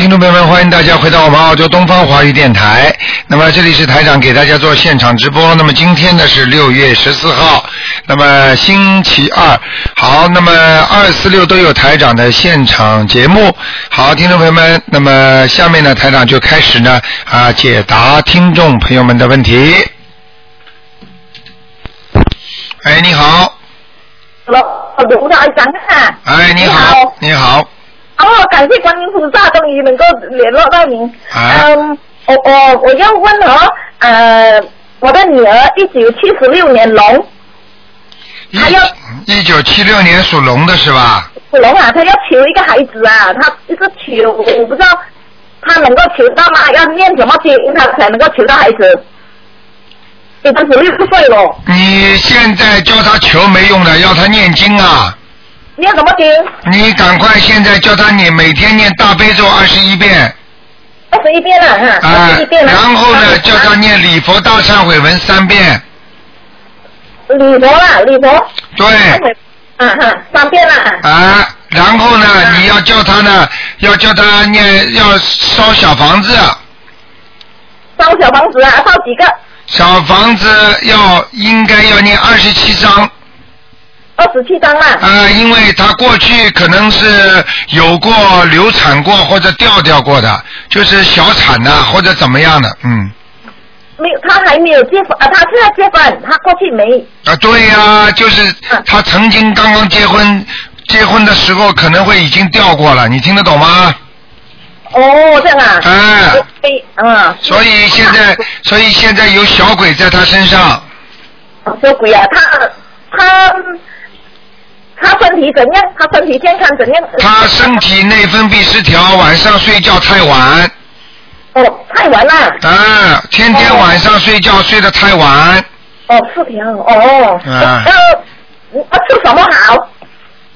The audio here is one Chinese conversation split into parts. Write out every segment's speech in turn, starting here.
听众朋友们，欢迎大家回到我们澳洲东方华语电台。那么这里是台长给大家做现场直播。那么今天呢是六月十四号，那么星期二。好，那么二四六都有台长的现场节目。好，听众朋友们，那么下面呢台长就开始呢啊解答听众朋友们的问题。哎，你好。Hello，卢台长啊。哎，你好，你好。哦，感谢观音菩萨，终于能够联络到您。啊嗯，我我我要问哦，呃，我的女儿一九七十六年龙，一还有一九七六年属龙的是吧？属龙啊，她要求一个孩子啊，她一直求，我我不知道她能够求到吗？要念什么经，她才能够求到孩子？已经十六岁了，你现在叫他求没用的，要他念经啊！念什么经？你赶快现在叫他念，每天念大悲咒二十一遍二十一遍了哈，啊二十一，遍了。然后呢叫他念礼佛大忏悔文三遍，礼佛啦，礼佛。对，嗯哼，三遍了。啊，然后呢你要叫他呢，要叫他念要烧小房子，烧小房子啊，烧几个？小房子要应该要念二十七章。二十七张啦。啊，因为他过去可能是有过流产过或者掉掉过的，就是小产呐、或者怎么样的，嗯，没有，他还没有结婚啊，他现在结婚，他过去没。啊，对呀、就是他曾经刚刚结婚，结婚的时候可能会已经掉过了，你听得懂吗？哦，这样啊。哎对，嗯。所以现在，所以现在有小鬼在他身上，哦小鬼啊，他他他身体怎样？他身体健康怎样？他身体内分泌失调，晚上睡觉太晚，哦，太晚了。啊，天天晚上睡觉睡得太晚，哦，失调哦。啊呃，呃吃什么好？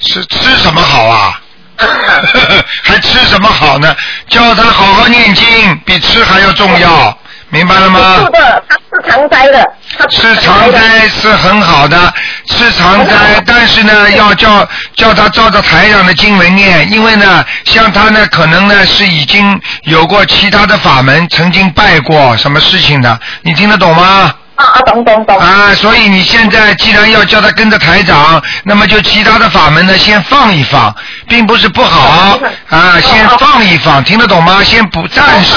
吃吃什么好啊？还吃什么好呢？叫他好好念经，比吃还要重要，明白了吗是？的，他吃常斋的。他吃常斋是很好的，吃常斋，但是呢，要叫叫他照着台上的经文念，因为呢，像他呢，可能呢是已经有过其他的法门，曾经拜过什么事情的，你听得懂吗？啊啊，懂懂懂。啊，所以你现在既然要叫他跟着台长，那么就其他的法门呢，先放一放，并不是不好啊，先放一放，听得懂吗？先不暂时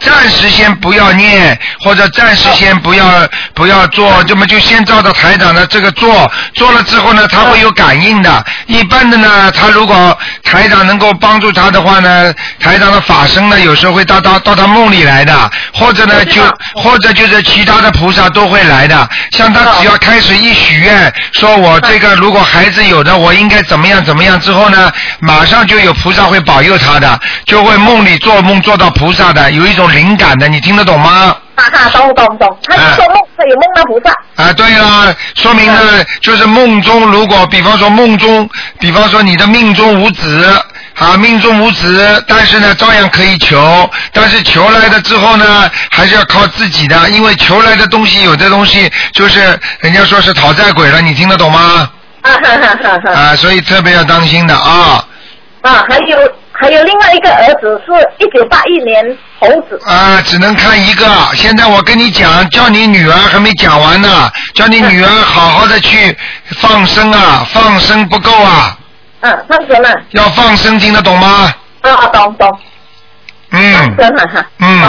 暂时先不要念，或者暂时先不要不要做，这么就先照着台长的这个做，做了之后呢，他会有感应的。一般的呢，他如果台长能够帮助他的话呢，台长的法身呢，有时候会到到到他梦里来的，或者呢就或者就是其他的菩萨都会来的。像他只要开始一许愿，说我这个如果孩子有的，我应该怎么样怎么样之后呢，马上就有菩萨会保佑他的，就会梦里做梦做到菩萨的，有一种灵感的，你听得懂吗？哈哈，懂懂懂。他啊是说梦，他有梦到菩萨。啊，对啦，说明呢，就是梦中如果，比方说梦中，比方说你的命中无子。啊，命中无子，但是呢，照样可以求，但是求来的之后呢，还是要靠自己的，因为求来的东西，有的东西就是人家说是讨债鬼了，你听得懂吗？啊哈哈哈哈。啊，所以特别要当心的啊。啊，还有还有另外一个儿子是一九八一年猴子。啊，只能看一个。现在我跟你讲，叫你女儿还没讲完呢，叫你女儿好好的去放生啊，放生不够啊，嗯，放生了。要放生，听得懂吗？啊啊，懂懂。嗯放生哈哈。嗯，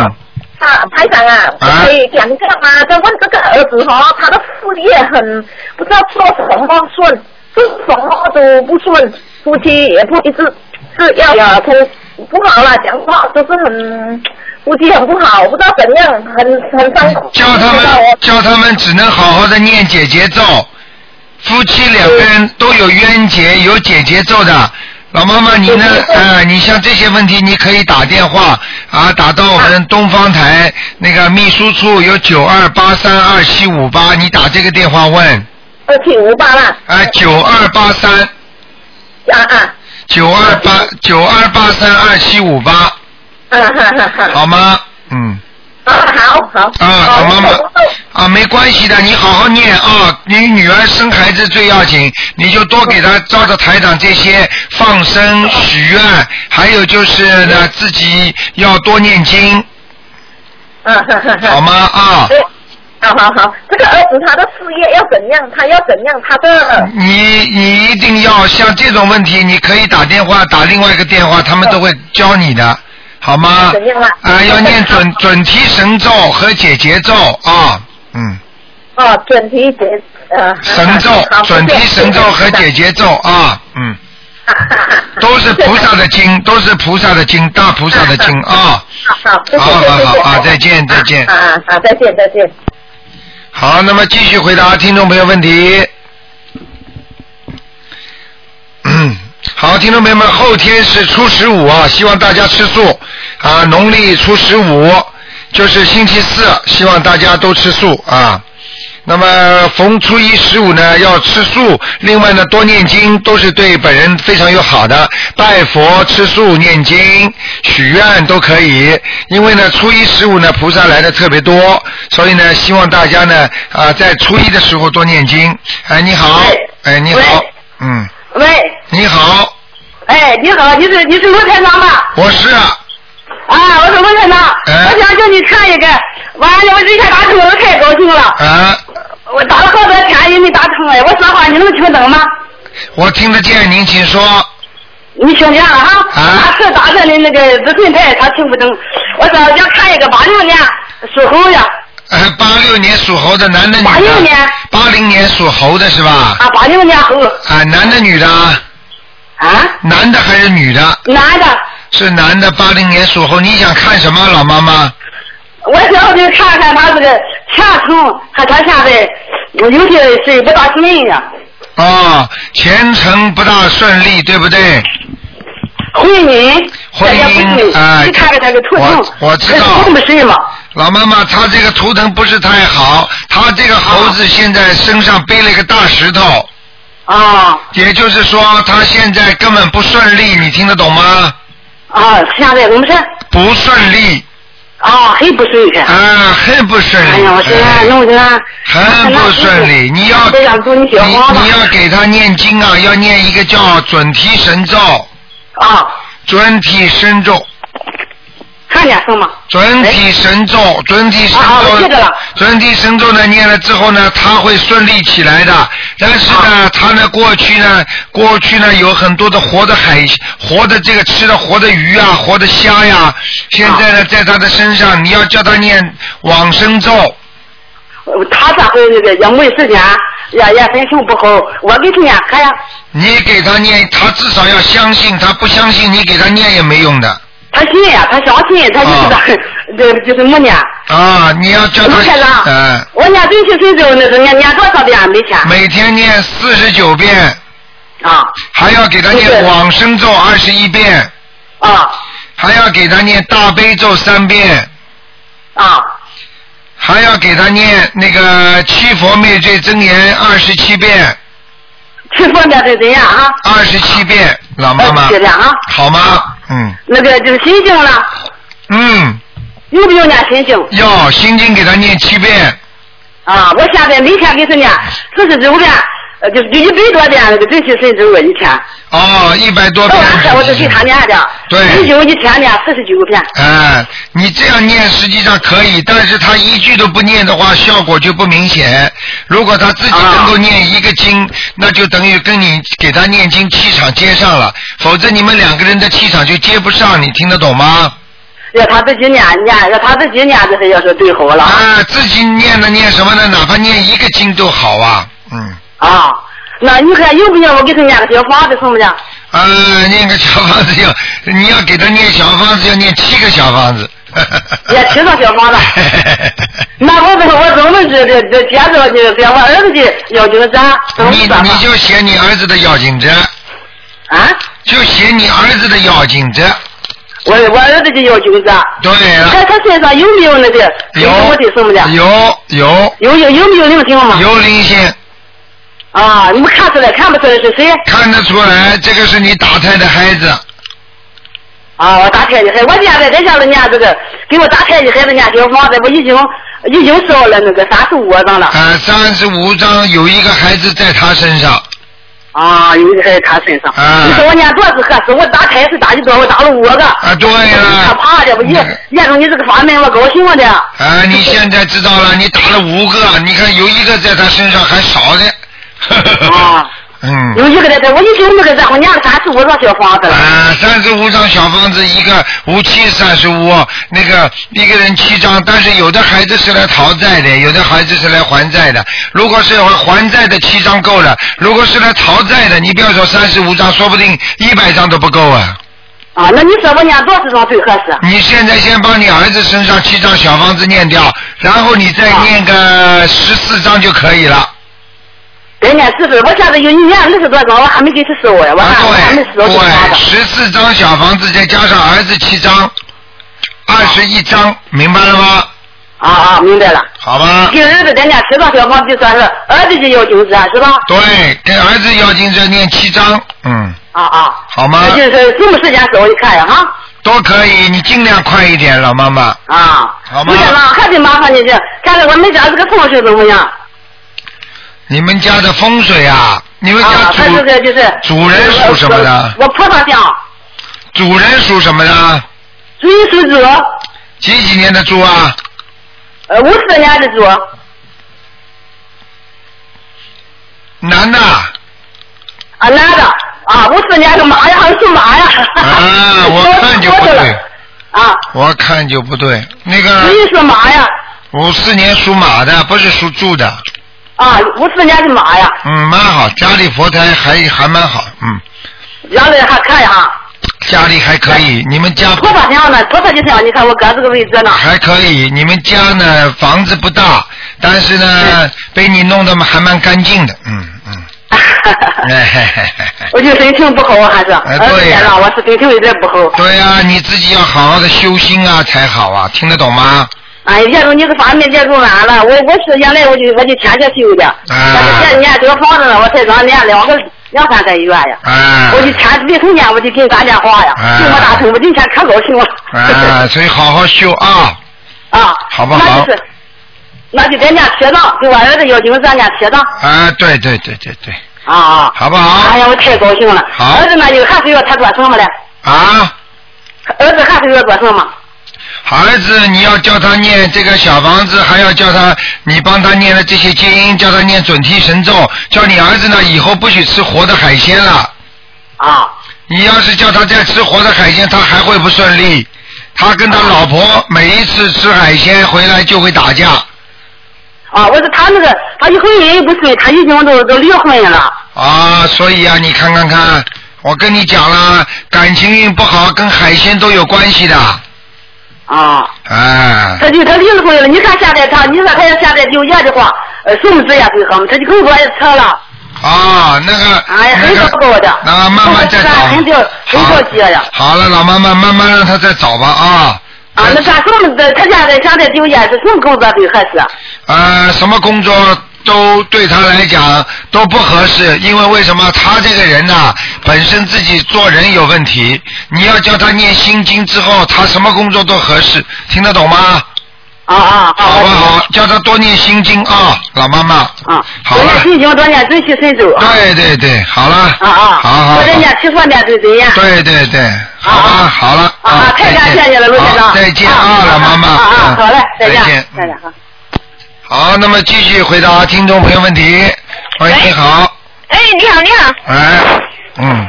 啊，台长啊，啊可以讲一下吗？就问这个儿子哦，他的事业很不知道做什么顺，做什么都不顺，夫妻也不一直是要呀，通不好啦，讲话都是很夫妻很不好，不知道怎样，很很伤苦。叫他们我叫他们只能好好的念姐姐咒，夫妻两个人都有冤结，有姐姐咒的。老妈妈，你呢？呃，你像这些问题，你可以打电话啊，打到我们东方台那个秘书处有九二八三二七五八，你打这个电话问二七五八啦。啊，九二八三啊啊九二八九二八三二七五八，啊哈哈哈。好吗？嗯，啊，好好。啊，老妈妈哦啊，没关系的，你好好念啊。你女儿生孩子最要紧，你就多给她照着台长这些放生、许愿，还有就是呢，自己要多念经，嗯哼哼哼。好吗？啊，对，好好好，这个儿子他的事业要怎样？他要怎样？他的你你一定要像这种问题，你可以打电话打另外一个电话，他们都会教你的，好吗？怎样啊啊，要念准准提神咒和解结咒啊，嗯，哦，准提节呃神咒，准提神咒和解结咒啊，嗯，都是菩萨的经，都是菩萨的经，大菩萨的经啊。好好，好好好啊再见再见啊啊啊，再见再见。好，那么继续回答听众朋友问题。嗯，好，听众朋友们，后天是初十五啊，希望大家吃素啊。农历初十五就是星期四，希望大家都吃素啊。那么逢初一十五呢要吃素，另外呢多念经都是对本人非常有好的。拜佛、吃素、念经、许愿都可以。因为呢初一十五呢菩萨来的特别多，所以呢希望大家呢啊在初一的时候多念经。哎，你好，哎你好，嗯，喂，你好，哎，你好，你是你是罗台长吧？我是啊，啊，我是罗台长，哎我想叫你看一个，完了我这下打通了，我太高兴了，啊，我打了好多天也没打通哎，我说话你能听懂吗？我听得见，您请说。你听见了哈？啊打字打上的那个资讯台，他听不懂。我说要看一个八六年属猴的，呃，八六年属猴的男的女的？86年八零年属猴的是吧？啊，八六年猴，啊，男的女的啊？啊，男的还是女的？男的，是男的，八零年属猴。你想看什么，老妈妈？我想就看看他这个前程，看他现在有些事不大顺呀，哦，前程不大顺利，对不对？婚姻，婚姻哎你看看他的图腾，我我知道什么事吗？老妈妈，他这个图腾不是太好，他这个猴子现在身上背了一个大石头，啊也就是说他现在根本不顺利，你听得懂吗？啊，现在我们是？不顺利。啊，很不顺利。啊，很不顺利。哎呀，我现在弄的，很不顺利，你要你你要给他念经啊，要念一个叫准提神咒，啊，准提神咒，看见什么？准提神咒，准提神咒了，准提神咒呢念了之后呢，他会顺利起来的。但是啊呢，他呢过去呢，过去呢有很多的活的海，活的这个吃的活的鱼啊，活的虾呀，现在呢在他的身上，你要叫他念往生咒。呃他这回那个也没时间，也也心情不好，我给他念看呀。你给他念，他至少要相信，他不相信你给他念也没用的他信呀，他相信，他就是啊这就是没念。啊！你要叫他卢台长，嗯，我念准提神咒那是念念多少遍每天？每天念四十九遍，啊。还要给他念往生咒二十一遍，啊。还要给他念大悲咒三遍，啊。还要给他念那个七佛灭罪真言二十七遍，七佛念是怎样啊？二十七遍，老妈妈二十七遍啊好吗？嗯那个就是心经了，嗯，用不用念心经？要心经给他念七遍，啊，我现在每天给他念四十九遍，呃，就是就一百多遍那个准提神咒啊，一天。哦，一百多到遍。晚上我就给他念的。对神咒一天念四十九遍。哎，你这样念实际上可以，但是他一句都不念的话，效果就不明显。如果他自己能够念一个经，那就等于跟你给他念经气场接上了，否则你们两个人的气场就接不上，你听得懂吗？要他自己念念，要他自己念，这是要是对好了。啊，自己念的念什么呢？哪怕念一个经都好啊，嗯。啊，那你看用不用我给他念个小房子，行不行？呃，念个小房子要，你要给他念小房子，要念七个小房子。也七个小房子。那我这我怎么是这这接着这给我儿子的要经者你？你就写你儿子的要紧者，啊，就写你儿子的要紧者。我我儿子的要经者，对了，他他身上有没有那个有我的什么的？有有有有有没有灵性吗？有灵性，啊，你们看出来看不出来是谁？看得出来，这个是你打胎的孩子。啊，我打胎的孩子，我现在在家里念这个，给我打胎的孩子念小房子，我已经已经烧了那个三十五张了。啊，三十五张有一个孩子在他身上，啊，有一个还在他身上。啊你说我念多少次合适？我打胎是打的多，我打了五个。啊对了我可怕的，我一念中你这个法门，我高兴了的。啊，你现在知道了，你打了五个，你看有一个在他身上还少的。啊。嗯。有一个在这，我已经那个然后念了三十五张小房子了。啊，三十五张小房子，一个无期三十五，那个一个人七张，但是有的孩子是来讨债的，有的孩子是来还债的。如果是还债的七张够了，如果是来讨债的，你不要说三十五张，说不定一百张都不够啊。啊，那你说我念多少张最合适？你现在先把你儿子身上七张小房子念掉，然后你再念个十四张就可以了。再念十四，我现在有一年二十多张，我还没给他收呀，我还没收对，十四张小房子再加上儿子七张，二十一张，明白了吗？啊啊，明白了。好吧。给儿子再念七张小房子，就算是儿子就要九十，是吧？对，给儿子要金子念七张，嗯，啊啊。好吗那就是什么时间收？你看呀哈。都可以，你尽量快一点，老妈妈。啊。好吗不行了，还得麻烦你这，看看我们家这个风水怎么样？你们家的风水啊，你们家啊，主、他这个就是。主人属什么的？我菩萨家，主人属什么的？属猪，几几年的猪啊？呃，五四年的猪，男的。啊，男的，啊，五四年的马呀，还属马呀。啊，我看就不对。啊，我看就不对，那个属于属马呀，五四年属马的，不是属猪的。啊，五四年的马呀，嗯，蛮好，家里佛台还还蛮好，嗯，让人还看一下。家里还可以。你们家菩萨像呢？菩萨就像你看我搁这个位置呢。还可以，你们家呢房子不大，但是呢被你弄得还蛮干净的，嗯嗯。我就心情不好还是，哎对呀先让我是心情有点不好。对呀、你自己要好好的修心啊才好啊，听得懂吗？哎，业主你个发面见着俺了，我我是原来我就我就天天修的，但是现在念这个房子呢，我才刚念两个两三个月呀，啊我就天没成念我就给你打电话呀，啊听我打通，我今天可高兴了。啊，所以好好修啊，啊，好不好那就是，那就再念七张，给我儿子要经者念七张。啊，对对对对对，啊啊！好不好？哎呀，我太高兴了。好儿子那就还是要他做什么嘞？啊，儿子还是要做什么？儿子，你要叫他念这个小房子，还要叫他，你帮他念的这些经音，叫他念准提神咒，叫你儿子呢以后不许吃活的海鲜了。啊。你要是叫他再吃活的海鲜，他还会不顺利。他跟他老婆每一次吃海鲜回来就会打架。啊，我说他那个，他一婚姻也不顺，他已经都都离婚了。啊，所以啊，你看看看，我跟你讲了，感情运不好跟海鲜都有关系的。啊。哎，他就他离了婚了，你看现在他，你说他要现在就业的话，呃，什么职业最好嘛？他就更多也扯了。啊，那个，哎呀，很那个糟糕的。那慢慢再找。很着很着急呀。好了，老妈妈，慢慢让他再找吧啊。啊，那干什么的？他现在现在就业是什么工作最合适？呃，什么工作都对他来讲都不合适，因为为什么？他这个人呐、本身自己做人有问题。你要叫他念心经之后，他什么工作都合适，听得懂吗？啊啊，好不好？叫他多念心经啊，老妈妈。啊，好了多念。心经，多念准提神咒。对对对，好了。啊啊，好好好我再念七佛念对真言。对对对，好吧，好了。啊，太感谢你了，卢先生。再见啊，老妈妈。啊啊，嗯好嘞，再见，再见。再见，好。那么继续回答听众朋友问题。喂，你好。哎，你好，你好，哎，嗯，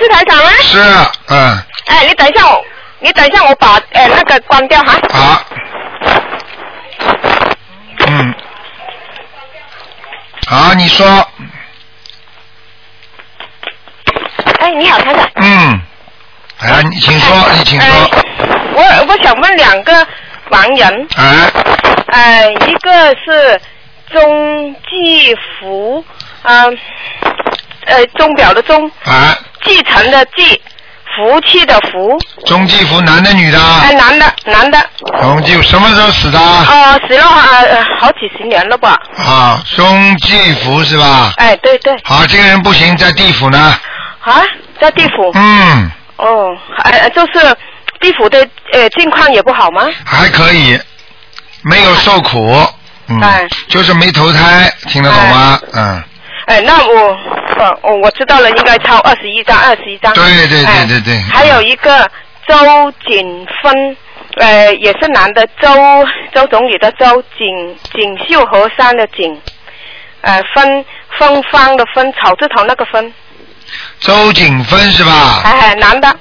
是台长吗？是，嗯，哎，你等一下我，你等一下我把呃那个关掉哈。好，嗯，好，你说，哎，你好，台长。嗯，哎，你请说，你请说，我我想问两个盲人，哎，呃，一个是钟继福，啊、呃，钟表的钟，啊，继承的继，福气的福，钟继福男的女的？哎、男的，男的，钟继福什么时候死的？哦、死了啊、呃好几十年了吧？啊，钟继福是吧？哎，对对，好，这个人不行，在地府呢。啊，在地府。嗯，哦，哎、就是地府的呃境况也不好吗？还可以，没有受苦，嗯哎，就是没投胎，听得懂吗？嗯，哎，那我，呃，我我知道了，应该抄二十一张，二十一张。对对对哎对对还有一个周景芬，呃，也是男的，周周总理的周，景锦绣河山的景，呃，芬芬芳的芬，草字头那个芬，周景芬是吧？哎哎，男的，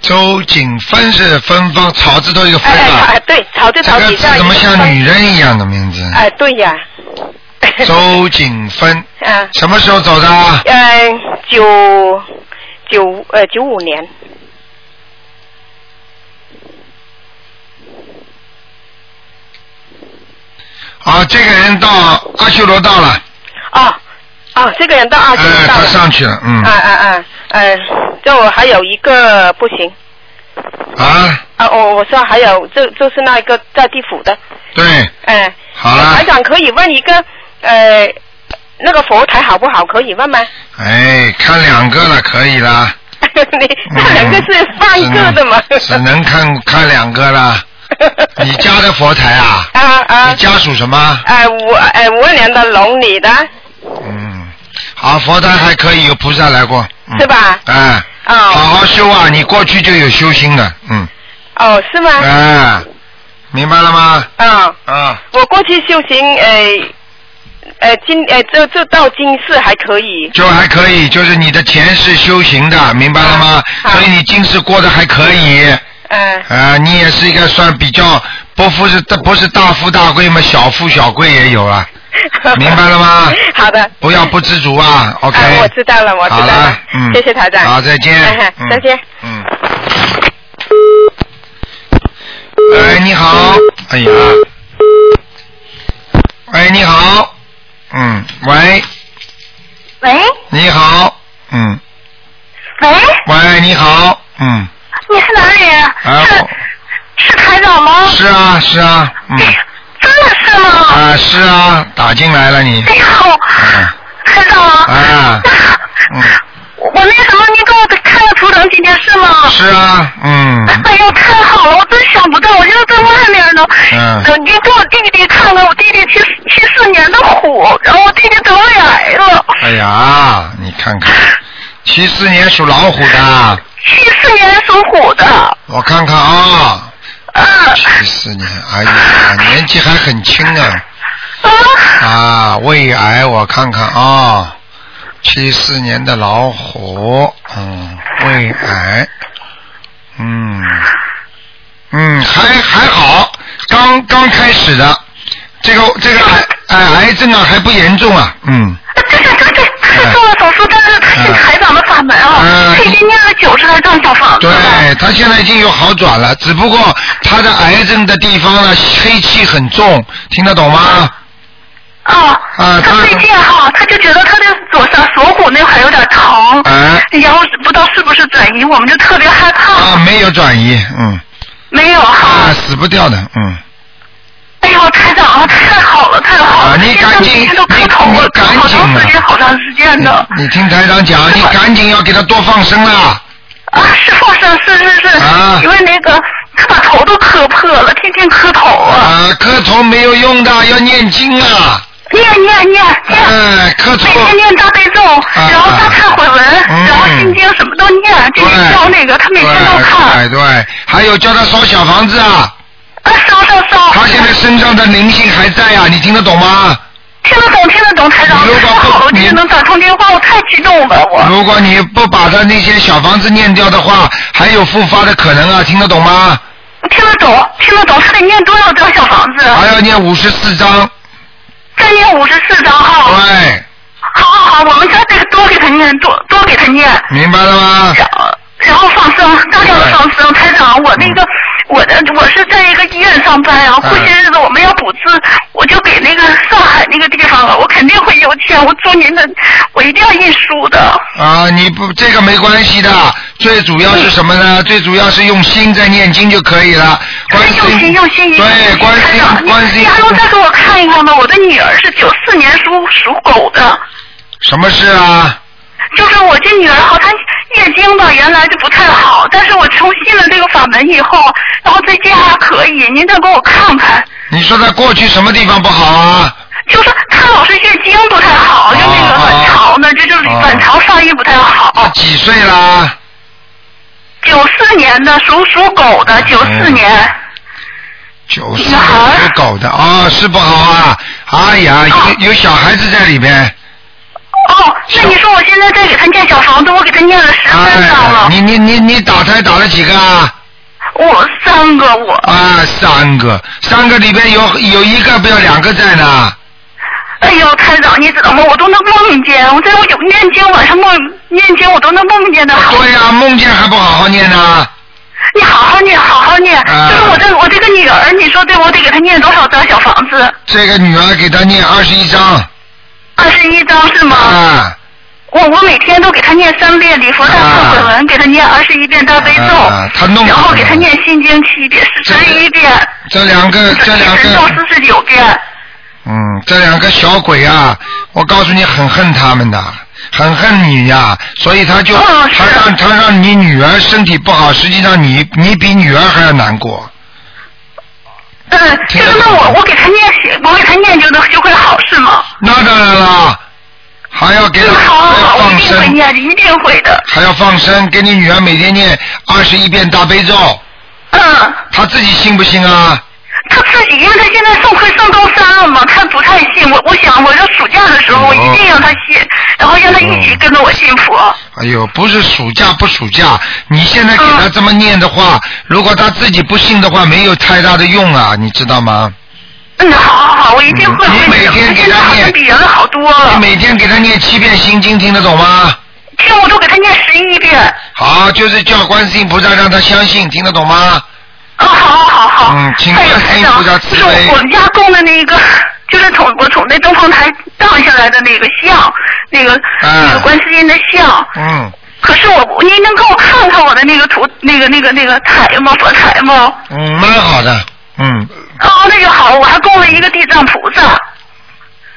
周景芬是芬芳，草字头一个芬哎哎啊哎，，对，草字这个头底下字怎么像女人一样的名字？哎，对呀。周景芬，嗯。什么时候走的啊？呃，九九呃九五年，啊，这个人到阿修罗道了，哦哦，这个人到二十哎，他到了，上去了，嗯，啊啊啊，呃，就还有一个不行啊，啊，我我说还有，就就是那一个在地府的，对，哎、好了台，长可以问一个呃那个佛台好不好？可以问吗？哎，看两个了，可以啦。你那两个是放一个的吗？嗯只能看看两个了。你家的佛台啊？啊啊你家属什么？呃五呃五二年的龙你的，嗯，好，佛台还可以，有菩萨来过。嗯是？吧？哎，好哦好好修啊！你过去就有修心的，嗯，哦是吗？啊，明白了吗？啊。啊，我过去修行，呃，呃，今呃，这这到今世还可以。就还可以，就是你的前世修行的，明白了吗？好所以你今世过得还可以。嗯、啊，你也是一个算比较不富是不是大富大贵嘛，小富小贵也有啊，明白了吗？好的。不要不知足啊，OK。啊我知道了我知道好了了，嗯，谢谢台长。好，再见。再见。嗯。哎，你好，哎呀，喂，你好，嗯，喂，喂。你好，嗯，喂，喂，你好，嗯，你是哪里人？啊，是是台长吗？是啊，是啊，嗯，真的是吗？啊，是啊，打进来了你，哎呦，嗯，台长，啊，嗯，我那什么，你给我看个图腾几件事吗？是啊，嗯，哎呦，太好了！我真想不到，我现在在外面呢。嗯呃，你给我弟弟看看，我弟弟七七四年的虎，然后我弟弟得胃癌了。哎呀，你看看，七四年属老虎的，七四年属虎的。我看看啊，啊七四年，哎呀，年纪还很轻啊，啊！啊，胃癌我看看啊，七四年的老虎，嗯，胃癌，嗯，嗯，还还好，刚刚开始的，这个这个癌癌癌症啊还不严重啊，嗯，对对对对，他是做了手术，但台长的法门啊，嗯他已经念了九十来张小房子对了。他现在已经有好转了，只不过他的癌症的地方呢黑气很重，听得懂吗？啊，啊他他最近哈，他就觉得他的左上锁骨那块有点疼，哎然后不知道是不是转移，我们就特别害怕。啊，没有转移，嗯，没有哈。啊，死不掉的，嗯。哎呦，台长啊，太好了，太好了！啊你赶紧都磕头了，你你赶紧好长啊时间，好长时间的。你听台长讲，你赶紧要给他多放生啦！啊，是放生，是是是，啊因为那个他把头都磕破了，天天磕头啊，啊，磕头没有用的，要念经啊！念念念念，哎，磕头每天念大悲咒，然后大忏悔文，嗯然后心经什么都念，这对个教那个他每天都看，对对，还有叫他烧小房子啊！啊烧烧烧，他现在身上的灵性还在啊，你听得懂吗？听得懂听得懂，台长如果我能打通电话，我太激动了，我如果你不把他那些小房子念掉的话，还有复发的可能啊，听得懂吗？听得懂听得懂，他得念多少张小房子？还要念五十四张，再念五十四张哈。对，好好好，我们家得多给他念，多多给他念，明白了吗？然后然后放生，大量的放生。台长，我那个我的我是在一个医院上班啊，过些日子我们要补资，我就给那个上海那个地方了，我肯定会有钱，我祝您的，我一定要印书的。啊，你不这个没关系的，最主要是什么呢？最主要是用心在念经就可以了。观世用心用心，对，观世台长，音，你观世音你，还能再给我看一看吗？我的女儿是九四年属属狗的。什么事啊？就是我这女儿好，她月经吧，原来就不太好，但是我从信了这个法门以后，然后最近还可以。您再给我看看。你说她过去什么地方不好啊？就是她老是月经不太好，就那个卵巢呢，这就是卵巢发育不太好。几岁啦？九四年的，属属狗的，九四年。九四年属狗的啊，是不好啊！哎呀，有有小孩子在里边。哦，那你说我现在在给他念小房子，我给他念了十三张了。你你你你打胎打了几个啊？我三个我。啊，三个，三个里边有有一个不要两个在呢。哎呦，台长，你知道吗？我都能梦见，我在我有念经，晚上梦念经，我都能梦见的。对呀，梦见还不好好念呢。你好好念，好好念。就是我这我这个女儿，你说对我得给她念多少张小房子？这个女儿给她念二十一张。二十一张是吗？啊。我我每天都给他念三遍礼佛大忏悔文，给他念二十一遍大悲咒，然后给他念心经七遍，十一遍。这两个，这两个。咒四十九遍。嗯，这两个小鬼啊，我告诉你，很恨他们的，很恨你呀，所以他就他让他让你女儿身体不好，实际上你你比女儿还要难过。嗯，就是那我我给他念，我给他念就能就会好是吗？那当然了，还要给他放生，一定会念，一定会的。还要放生，给你女儿每天念二十一遍大悲咒。嗯。他自己信不信啊？他自己，因为他现在上快上高三了嘛，他不太信我。我想，我这暑假的时候，我一定让他信，然后让他一起跟着我信佛。哎呦，不是暑假不暑假，你现在给他这么念的话，如果他自己不信的话，没有太大的用啊，你知道吗？嗯，好好好，我一定会。你每天给他念，比原来好多了。你每天给他念七遍心经，听得懂吗？听，我都给他念十一遍。好，就是叫观世音菩萨让他相信，听得懂吗？啊，好好好好。嗯，请观世音菩萨慈悲。就是我们家供的那个，就是从我从那东方台荡下来的那个像，那个那个观世音的像。嗯。可是我，您能给我看看我的那个图，那个那个那个台吗？佛台吗？嗯，蛮好的，嗯。哦，那就好，我还供了一个地藏菩萨。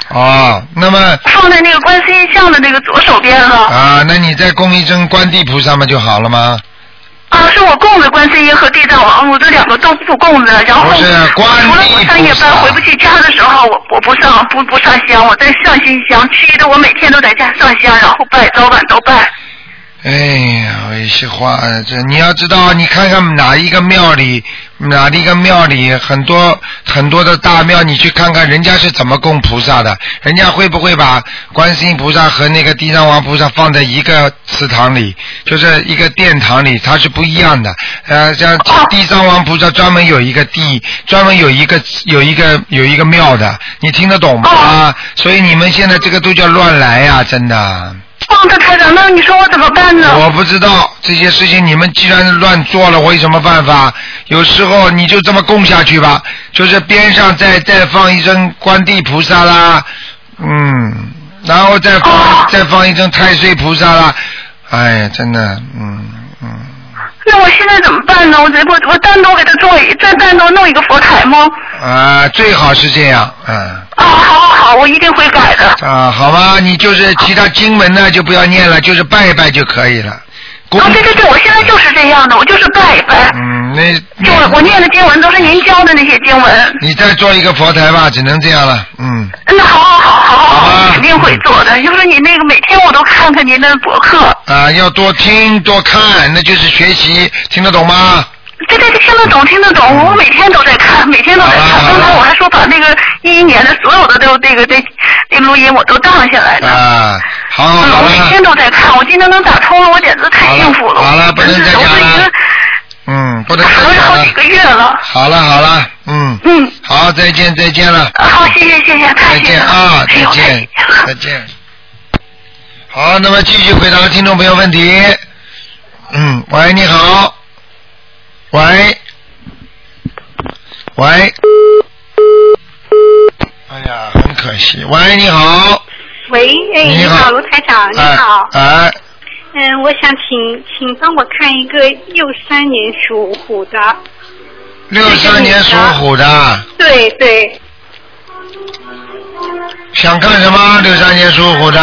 哦，那么。放在那个观世音像的那个左手边了。啊，那你再供一尊观地菩萨嘛就好了吗？啊，是我供的观世音和地藏王，我这两个都不供的。然后除了我上夜班回不去家的时候，我我不上不不上香，我在上新香，其余的我每天都在家上香，然后拜，早晚都拜。哎呀，一些话，这你要知道，你看看哪一个庙里，哪一个庙里很多很多的大庙，你去看看人家是怎么供菩萨的，人家会不会把观世音菩萨和那个地藏王菩萨放在一个祠堂里，就是一个殿堂里，它是不一样的。呃，像地藏王菩萨专门有一个地，专门有一个有一个有一个庙的，你听得懂吗？所以你们现在这个都叫乱来呀，真的。放在台长，那你说我怎么办呢？我不知道这些事情，你们既然乱做了，我有什么办法？有时候你就这么供下去吧，就是边上再再放一尊观地菩萨啦，嗯，然后再放再放一尊太岁菩萨啦，哎呀，真的，嗯嗯。那我现在怎么办呢？我我我单独给他做一，再单独弄一个佛台吗？啊，最好是这样，嗯。啊，好好好，我一定会改的。啊，好吧，你就是其他经文呢就不要念了，就是拜一拜就可以了。啊，对对对，我现在就是这样的，我就是拜一拜。嗯，那。就我念的经文都是您教的那些经文。你再做一个佛台吧，只能这样了，嗯。那好好好好好，肯定会做的。就是你那个每天我都看看您的博客。啊，要多听多看，那就是学习，听得懂吗？对对对，听得懂听得懂，我每天都在看，每天都在看。刚才我还说把那个一一年的所有的都那个那那录音我都荡下来了。啊，好好好我每天都在看，我今天能打通了，我简直太幸福了。好了，不能再讲了。嗯，不能再讲了。好几个月了。好了好了，嗯。嗯。好，再见再见了。好，谢谢谢谢，再见啊，再见再见。好，那么继续回答听众朋友问题。嗯，喂，你好。喂，喂，哎呀，很可惜。喂，你好。喂，哎，你好，卢台长，你好。哎。嗯，我想请，请帮我看一个六三年属虎的。六三年属虎的。对对。想看什么？六三年属虎的。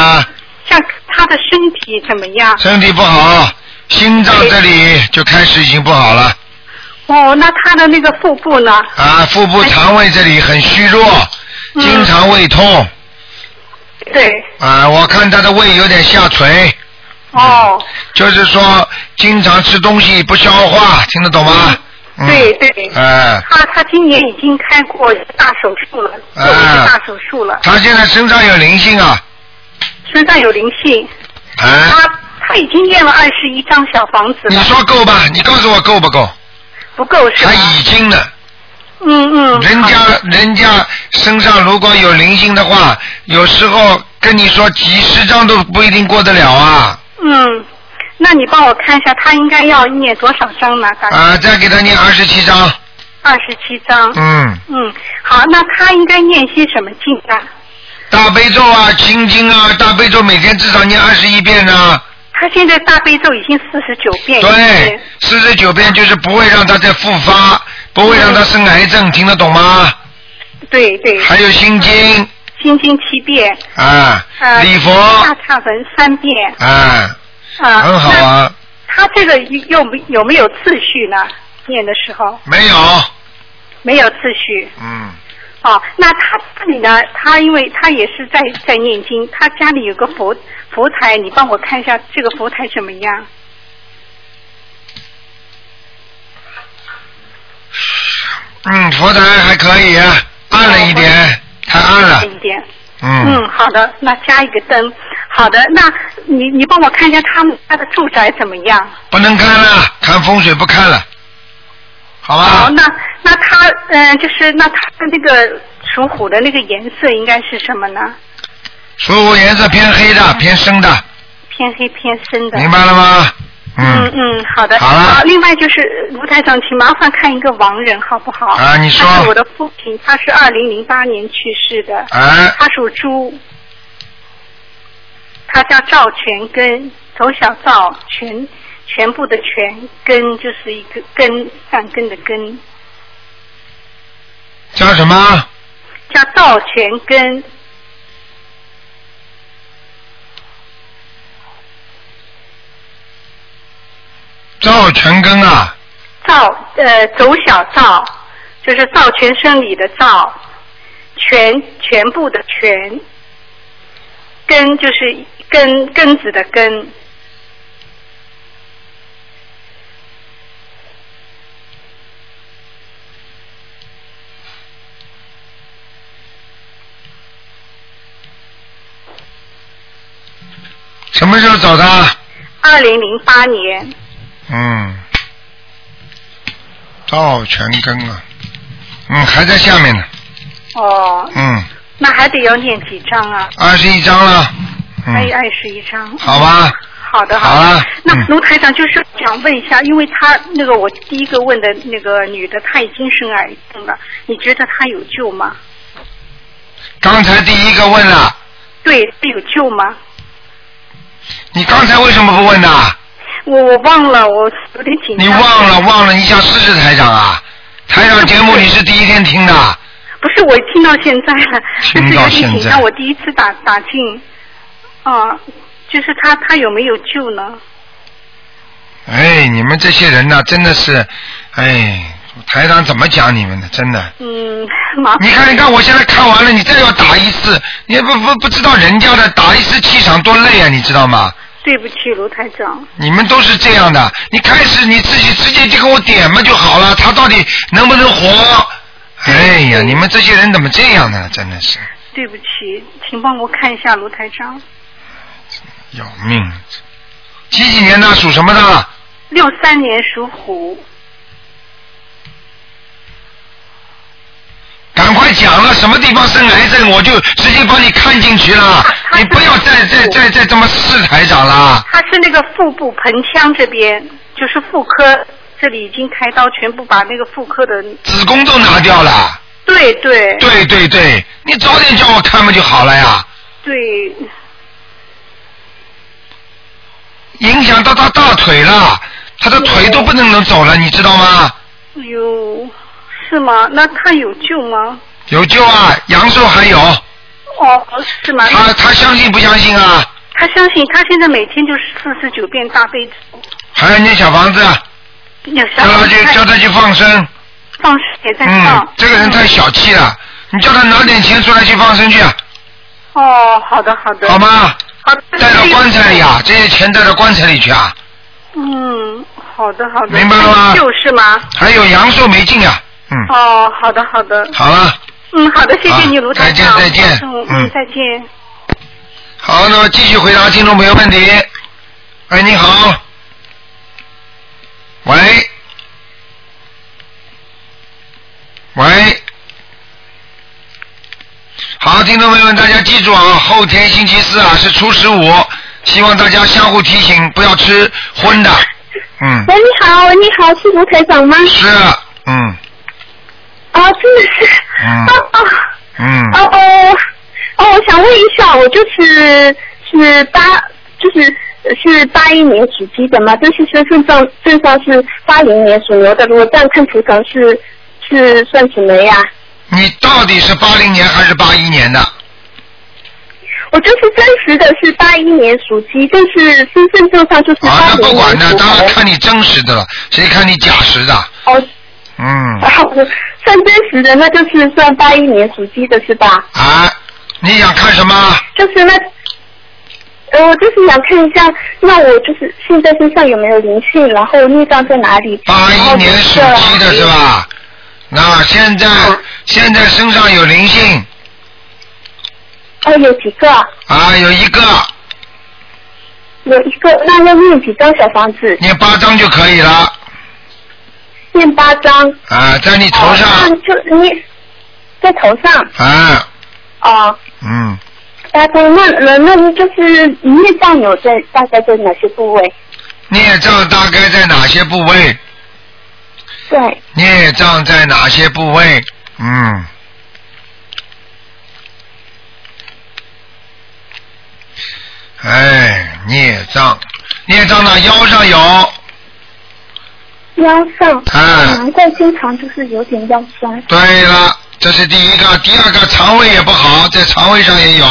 像他的身体怎么样？身体不好，心脏这里就开始已经不好了。哦，那他的那个腹部呢？啊，腹部肠胃这里很虚弱，经常胃痛。对。啊，我看他的胃有点下垂。哦。就是说，经常吃东西不消化，听得懂吗？对对。哎。他他今年已经开过大手术了，做了大手术了。他现在身上有灵性啊。身上有灵性。哎。他他已经验了二十一张小房子了。你说够吧？你告诉我够不够？不够是他已经了。嗯嗯。人家人家身上如果有灵性的话，有时候跟你说几十张都不一定过得了啊。嗯，那你帮我看一下，他应该要念多少张呢？大概啊，再给他念二十七张。二十七张。嗯。嗯，好，那他应该念些什么经啊？大悲咒啊，心经啊，大悲咒每天至少念二十一遍呢。他现在大悲咒已经四十九遍。对，四十九遍就是不会让他再复发，不会让他生癌症，听得懂吗？对对。还有心经。心经七遍。啊。礼佛。大忏文三遍。啊。啊。很好啊。他这个有有没有次序呢？念的时候。没有。没有次序。嗯。哦，那他这里呢？他因为他也是在在念经，他家里有个佛佛台，你帮我看一下这个佛台怎么样？嗯，佛台还可以，暗了一点，太暗了。一点。嗯。嗯，好的，那加一个灯。好的，那你你帮我看一下他们家的住宅怎么样？不能看了，看风水不看了。好吧。好，那那他嗯，就是那他的那个属虎的那个颜色应该是什么呢？属虎颜色偏黑的，偏深的。偏黑偏深的。明白了吗？嗯嗯，好的。好了。另外就是卢台长，请麻烦看一个亡人好不好？啊，你说。他是我的父亲，他是二零零八年去世的。啊。他属猪。他叫赵全根，头小赵全。全部的全根就是一个根，善根的根。叫什么？叫赵全根。赵全根啊。赵呃，走小赵，就是赵全生里的赵，全全部的全，根就是根根子的根。什么时候走的？二零零八年。嗯，赵全根啊，嗯，还在下面呢。哦。嗯。那还得要念几张啊？二十一张了。还有二十一张。好吧。好的，好的。那卢台长就是想问一下，因为他那个我第一个问的那个女的，她已经生癌症了，你觉得她有救吗？刚才第一个问了。对，有救吗？你刚才为什么不问呢？我我忘了，我有点紧张。你忘了忘了，你想试试台长啊？台长节目你是第一天听的。不是，我听到现在了，听到现在。紧张，我第一次打打进，啊，就是他他有没有救呢？哎，你们这些人呐，真的是，哎。台长怎么讲你们的？真的。嗯，你看，你看，我现在看完了，你再要打一次，你不不不知道人家的打一次气场多累啊，你知道吗？对不起，卢台长。你们都是这样的，你开始你自己直接就跟我点嘛就好了，他到底能不能活？哎呀，你们这些人怎么这样呢？真的是。对不起，请帮我看一下卢台长。要命！几几年的？属什么的？六三年属虎。赶快讲了，什么地方生癌症，我就直接帮你看进去了。你不要再再再再这么试台长了。他是那个腹部盆腔这边，就是妇科这里已经开刀，全部把那个妇科的子宫都拿掉了。对对。对对对，你早点叫我看不就好了呀？对。影响到他大腿了，他的腿都不能能走了，你知道吗？哎呦。是吗？那他有救吗？有救啊，阳寿还有。哦，是吗？他他相信不相信啊？他相信，他现在每天就是四十九遍大悲咒。还要念小房子。叫他去，叫他去放生。放生也在放。嗯，这个人太小气了，你叫他拿点钱出来去放生去。哦，好的好的。好吗？好。带到棺材里啊，这些钱带到棺材里去啊。嗯，好的好的。明白了吗？就是吗？还有阳寿没尽呀，嗯。哦，好的好的。好了。嗯，好的，谢谢你卢台长。再见再见。嗯，再见。好，那么继续回答听众朋友问题。哎，你好。喂。喂。好，听众朋友们，大家记住啊，后天星期四啊是初十五，希望大家相互提醒，不要吃荤的。嗯。喂，你好，喂，你好，是卢台长吗？是，嗯。啊，真的是。嗯。哦哦。嗯。哦哦哦，我想问一下，我就是是八，就是是八一年属鸡的嘛，但是身份证证上是八零年属牛的，如果这样看图腾是是算什么呀？你到底是八零年还是八一年的？我就是真实的是八一年属鸡，但是身份证上就是八零年啊，那不管的，当然看你真实的了，谁看你假实的？哦。嗯。算真实的，那就是算八一年属鸡的是吧？啊，你想看什么？就是那，呃，我就是想看一下，那我就是现在身上有没有灵性，然后孽障在哪里？八一年属鸡的是吧？那现在现在身上有灵性。哦，有几个？啊，有一个。有一个，那要念几张小房子？念八张就可以了。念八张。啊，在你头上。就你在头上。啊。哦。嗯。八张，那那那就是孽障有在大概在哪些部位？孽障大概在哪些部位？对。孽障在哪些部位？嗯。哎，孽障，孽障呢？腰上有。腰上。啊。难怪经常就是有点腰酸。对了，这是第一个，第二个肠胃也不好，在肠胃上也有。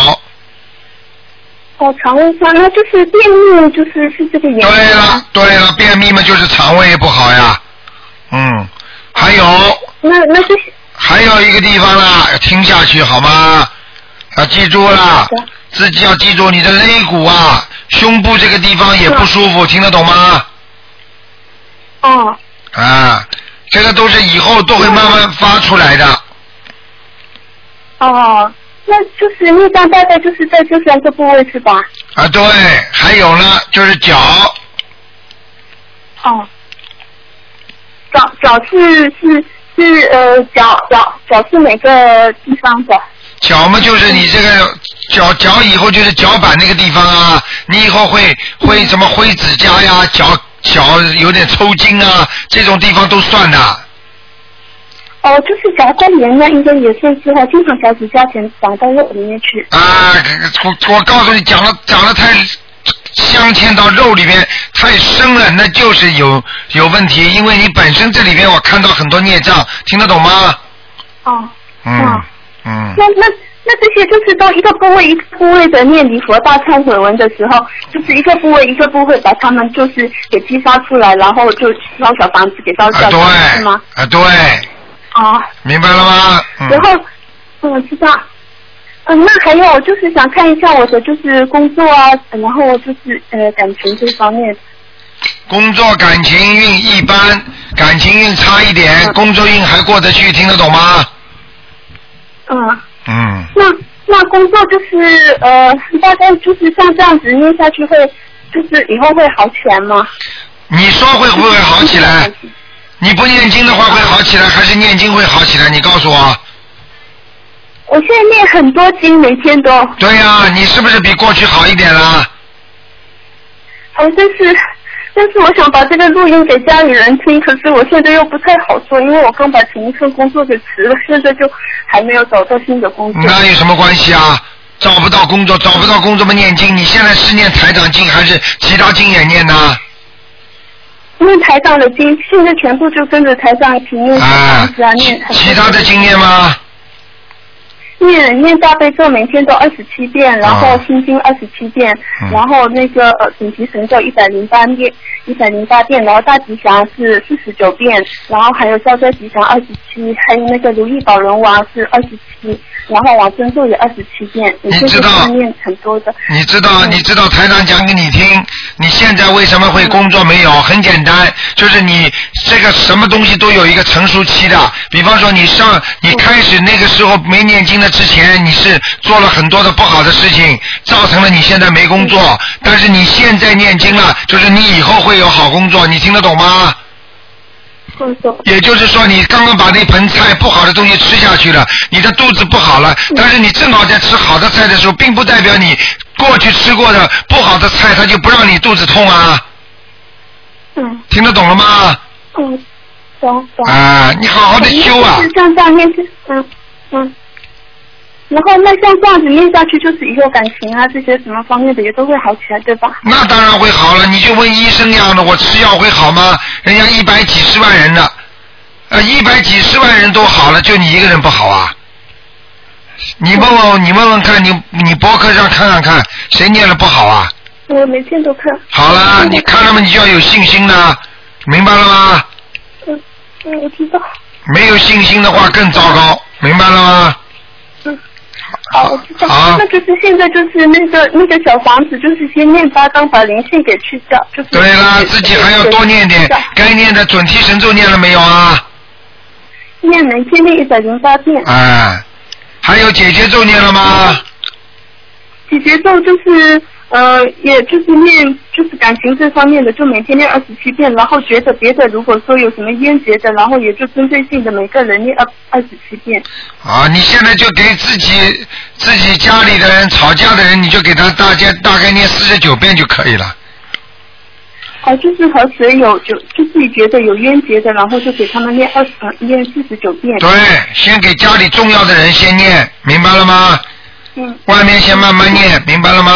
哦，肠胃上那就是便秘，就是是这个原因。对了，对了，便秘嘛就是肠胃不好呀。嗯，还有。那那就是。还有一个地方啦，要听下去好吗？要记住了，自己要记住你的肋骨啊，胸部这个地方也不舒服，听得懂吗？哦。啊，这个都是以后都会慢慢发出来的。哦，那就是内脏大概就是在这三个部位是吧？啊，对，还有呢，就是脚。哦。脚脚是是是呃脚脚脚是哪个地方的？脚嘛，就是你这个脚脚以后就是脚板那个地方啊，你以后会会什么灰指甲呀，脚脚有点抽筋啊，这种地方都算的。哦，就是夹关炎呢，应该也算是哈，经常脚趾甲前长到肉里面去。啊，我我告诉你，讲了长了太镶嵌到肉里面太深了，那就是有有问题，因为你本身这里边我看到很多孽障，听得懂吗？哦。嗯。嗯。那那那这些就是到一个部位一个部位的念离佛大忏悔文的时候，就是一个部位一个部位把他们就是给激发出来，然后就烧小房子给烧掉，是吗？啊，对。啊。明白了吗？然后，我知道。嗯，那还有就是想看一下我的就是工作啊，然后就是呃感情这方面。工作感情运一般，感情运差一点，工作运还过得去，听得懂吗？嗯。嗯。那那工作就是呃，大概就是像这样子念下去会，就是以后会好起来吗？你说会不会好起来？你不念经的话会好起来，还是念经会好起来？你告诉我。我现在念很多经，每天都。对呀，你是不是比过去好一点了？好像是，但是我想把这个录音给家里人听，可是我现在又不太好说，因为我刚把前一份工作给辞了，现在就还没有找到新的工作。那有什么关系啊？找不到工作，找不到工作嘛念经。你现在是念台长经还是其他经也念呢？念台长的经，现在全部就跟着台长一起念房子啊，念。其他的经念吗？念念念大悲咒每天都二十七遍，然后心经二十七遍，然后那个呃准提神咒一百零八遍，一百零八遍，然后大吉祥是四十九遍，然后还有消灾吉祥二十七，还有那个如意宝轮王是二十七，然后往生咒也二十七遍。你知道？念很多的。你知道？你知道台长讲给你听，你现在为什么会工作没有？很简单，就是你这个什么东西都有一个成熟期的，比方说你上你开始那个时候没念经的之前，你是做了很多的不好的事情，造成了你现在没工作。但是你现在念经了，就是你以后会有好工作，你听得懂吗？也就是说，你刚刚把那盆菜不好的东西吃下去了，你的肚子不好了。但是你正好在吃好的菜的时候，并不代表你过去吃过的不好的菜，它就不让你肚子痛啊。嗯。听得懂了吗？嗯，懂懂。啊，你好好的修啊。像这样念嗯嗯。然后那像这样子念下去，就是以后感情啊这些什么方面的也都会好起来，对吧？那当然会好了，你就问医生样的，我吃药会好吗？人家一百几十万人的，呃，一百几十万人都好了，就你一个人不好啊？你问问，你问问看，你你博客上看看看，谁念了不好啊？我每天都看。好了，你看了嘛？你就要有信心的，明白了吗？嗯嗯，我知道。没有信心的话更糟糕，明白了吗？好，我知道。那就是现在就是那个那个小房子，就是先念八张把灵性给去掉，就是。对啦，自己还要多念点，该念的准提神咒念了没有啊？念每天念一百零八遍。哎，还有姐姐咒念了吗？姐姐咒就是。呃，也就是念，就是感情这方面的，就每天念二十七遍，然后觉得别的，如果说有什么冤结的，然后也就针对性的每个人念二二十七遍。啊，你现在就给自己自己家里的人吵架的人，你就给他大家大概念四十九遍就可以了。啊，就是和谁有就就自己觉得有冤结的，然后就给他们念二十念四十九遍。对，先给家里重要的人先念，明白了吗？嗯。外面先慢慢念，明白了吗？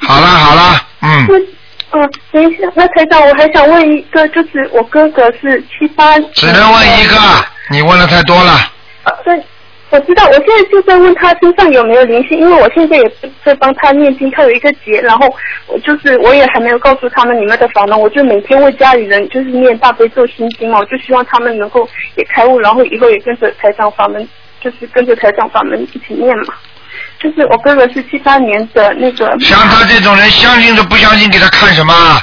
好啦好啦，嗯。嗯，等一下，那台长，我还想问一个，就是我哥哥是七八。只能问一个，你问的太多了。啊，对，我知道，我现在就在问他身上有没有灵性，因为我现在也在帮他念经，他有一个结，然后我就是我也还没有告诉他们你们的法门，我就每天为家里人就是念大悲咒心经嘛，我就希望他们能够也开悟，然后以后也跟着台长法门，就是跟着台长法门一起念嘛。就是我哥哥是七八年的那个。像他这种人，相信都不相信，给他看什么？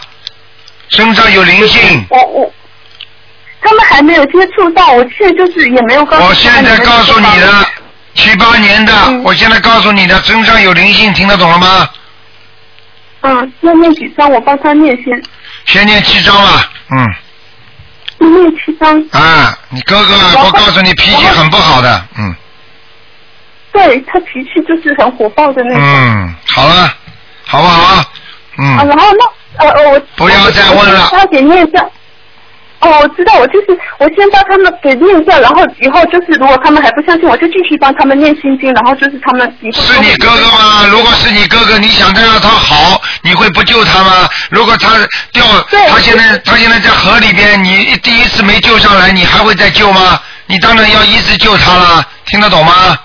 身上有灵性。我我，他们还没有接触到，我现在就是也没有告诉。我现在告诉你的，七八年的，我现在告诉你的，身上有灵性，听得懂了吗？嗯，要念几张？我帮他念先。先念七张吧，嗯。念七张。啊，你哥哥，我告诉你，脾气很不好的，嗯。对他脾气就是很火爆的那种。嗯，好了，好不好？嗯。啊，然后那呃我。不要再问了。他给念下。哦，我知道，我就是我先帮他们给念一下，然后以后就是如果他们还不相信，我就继续帮他们念心经，然后就是他们以后。是你哥哥吗？如果是你哥哥，你想再让他好，你会不救他吗？如果他掉，他现在他现在在河里边，你第一次没救上来，你还会再救吗？你当然要一直救他了，听得懂吗？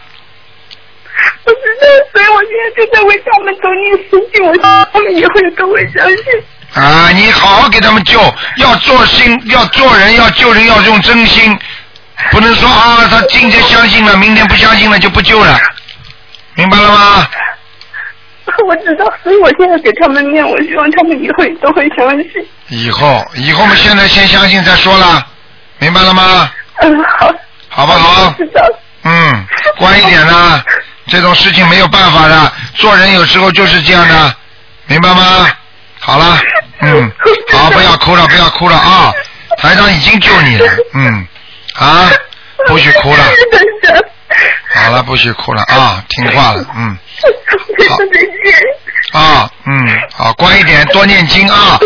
我知道，所以我现在就在为他们多念心经，我他们也会跟我相信。啊，你好好给他们救，要做心，要做人，要救人，要用真心，不能说啊，他今天相信了，明天不相信了就不救了，明白了吗？我知道，所以我现在给他们念，我希望他们以后都会相信。以后，以后我们现在先相信再说了，明白了吗？嗯，好。好不好？知道。嗯，乖一点啦。这种事情没有办法的，做人有时候就是这样的，明白吗？好了，嗯，好，不要哭了，不要哭了啊！台长已经救你了，嗯，啊，不许哭了。好了，不许哭了啊，听话了，嗯。好。啊，嗯，好，乖一点，多念经啊。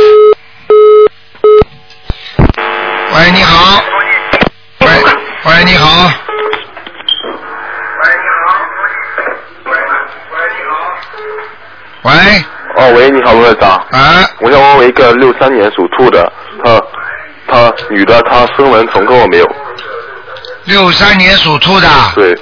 喂，你好。喂，喂，你好。喂。哦，喂，你好，罗队长。啊。我想问问一个六三年属兔的，她，她女的，她生完重构了没有？六三年属兔的。对。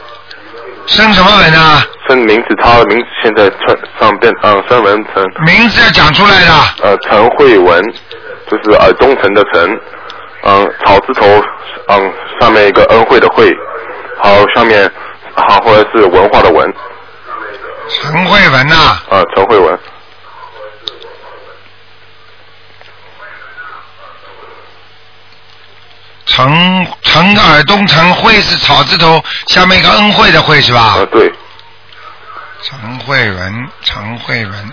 生什么文啊？生名字，他的名字现在穿上变嗯，生文成。名字要讲出来的。呃，陈慧文，就是呃东城的城，嗯，草字头，嗯，上面一个恩惠的惠，好上面好或者是文化的文。文呐。啊，陈慧文。陈陈耳东陈慧是草字头，下面一个恩惠的惠是吧？啊，对。陈慧文，陈慧文。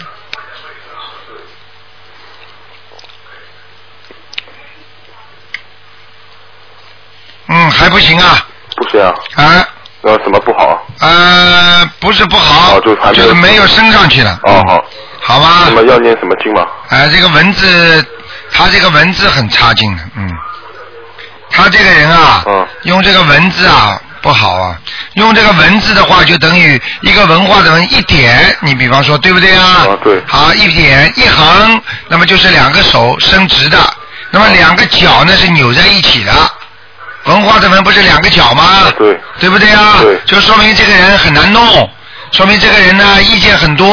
嗯，还不行啊。不行啊。啊。呃，什么不好？呃，不是不好，就是没有升上去了。哦，好。好吧。那么要念什么经吗？哎，这个文字，他这个文字很差劲的，嗯。他这个人啊，用这个文字啊不好啊，用这个文字的话就等于一个文化的文一点，你比方说对不对啊？啊，对。好，一点一横，那么就是两个手伸直的，那么两个脚呢是扭在一起的，文化的文不是两个角吗？对。对不对啊？对。就说明这个人很难弄，说明这个人呢意见很多，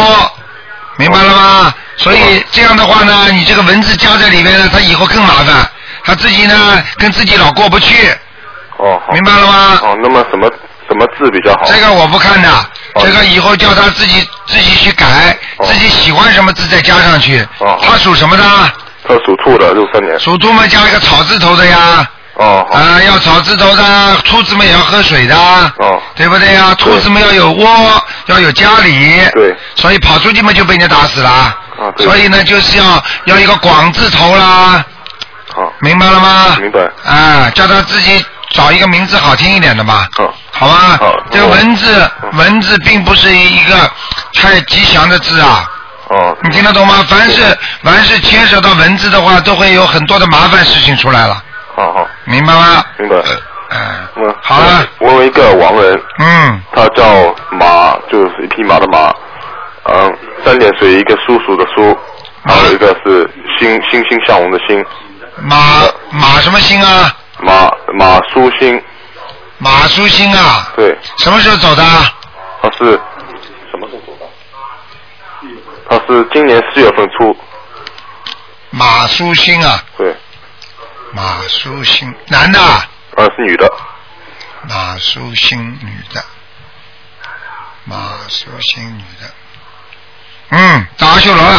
明白了吗？所以这样的话呢，你这个文字加在里面呢，他以后更麻烦。他自己呢，跟自己老过不去。哦，明白了吗？哦，那么什么什么字比较好？这个我不看的，这个以后叫他自己自己去改，自己喜欢什么字再加上去。哦。他属什么的？他属兔的，六三年。属兔嘛，加一个草字头的呀。哦。啊，要草字头的，兔子们也要喝水的。哦。对不对呀？兔子们要有窝，要有家里。对。所以跑出去嘛就被人家打死了。啊，对。所以呢，就是要要一个广字头啦。好，明白了吗？明白。啊，叫他自己找一个名字好听一点的吧。好，好吧。好。这个文字，文字并不是一个太吉祥的字啊。哦。你听得懂吗？凡是凡是牵扯到文字的话，都会有很多的麻烦事情出来了。好好。明白吗？明白。嗯。嗯。好了。我有一个亡人。嗯。他叫马，就是一匹马的马。嗯，三点水一个叔叔的叔，还有一个是欣欣欣向荣的欣。马马什么星啊？马马舒星。马舒星啊？对。什么时候走的？他是什么时候走的？他是今年四月份出。马舒星啊？对。马舒星，男的？啊，是女的。马舒星，女的。马舒星，女的。嗯，打阿修罗了。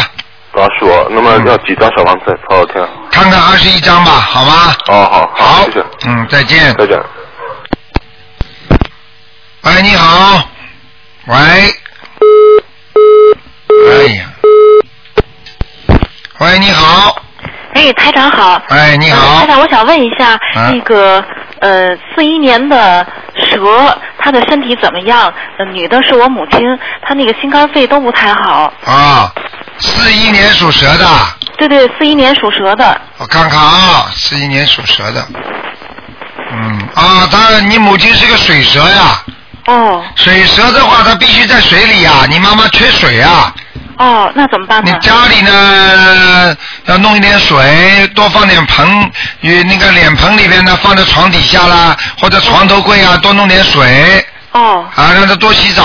阿修罗，那么要几张小房子？好好听。看看二十一张吧，好吗？哦，好，好，谢谢。嗯，再见。再见。喂，你好。喂。哎呀。喂，你好。哎，台长好。哎，你好。台长，我想问一下，那个呃，四一年的蛇，她的身体怎么样？呃，女的是我母亲，她那个心肝肺都不太好。啊，四一年属蛇的。对对，四一年属蛇的。我看看啊，四一年属蛇的。嗯啊，他你母亲是个水蛇呀。哦。水蛇的话，它必须在水里呀。你妈妈缺水呀。哦，那怎么办呢？你家里呢要弄一点水，多放点盆，与那个脸盆里边呢放在床底下啦，或者床头柜啊，多弄点水。哦。啊，让他多洗澡。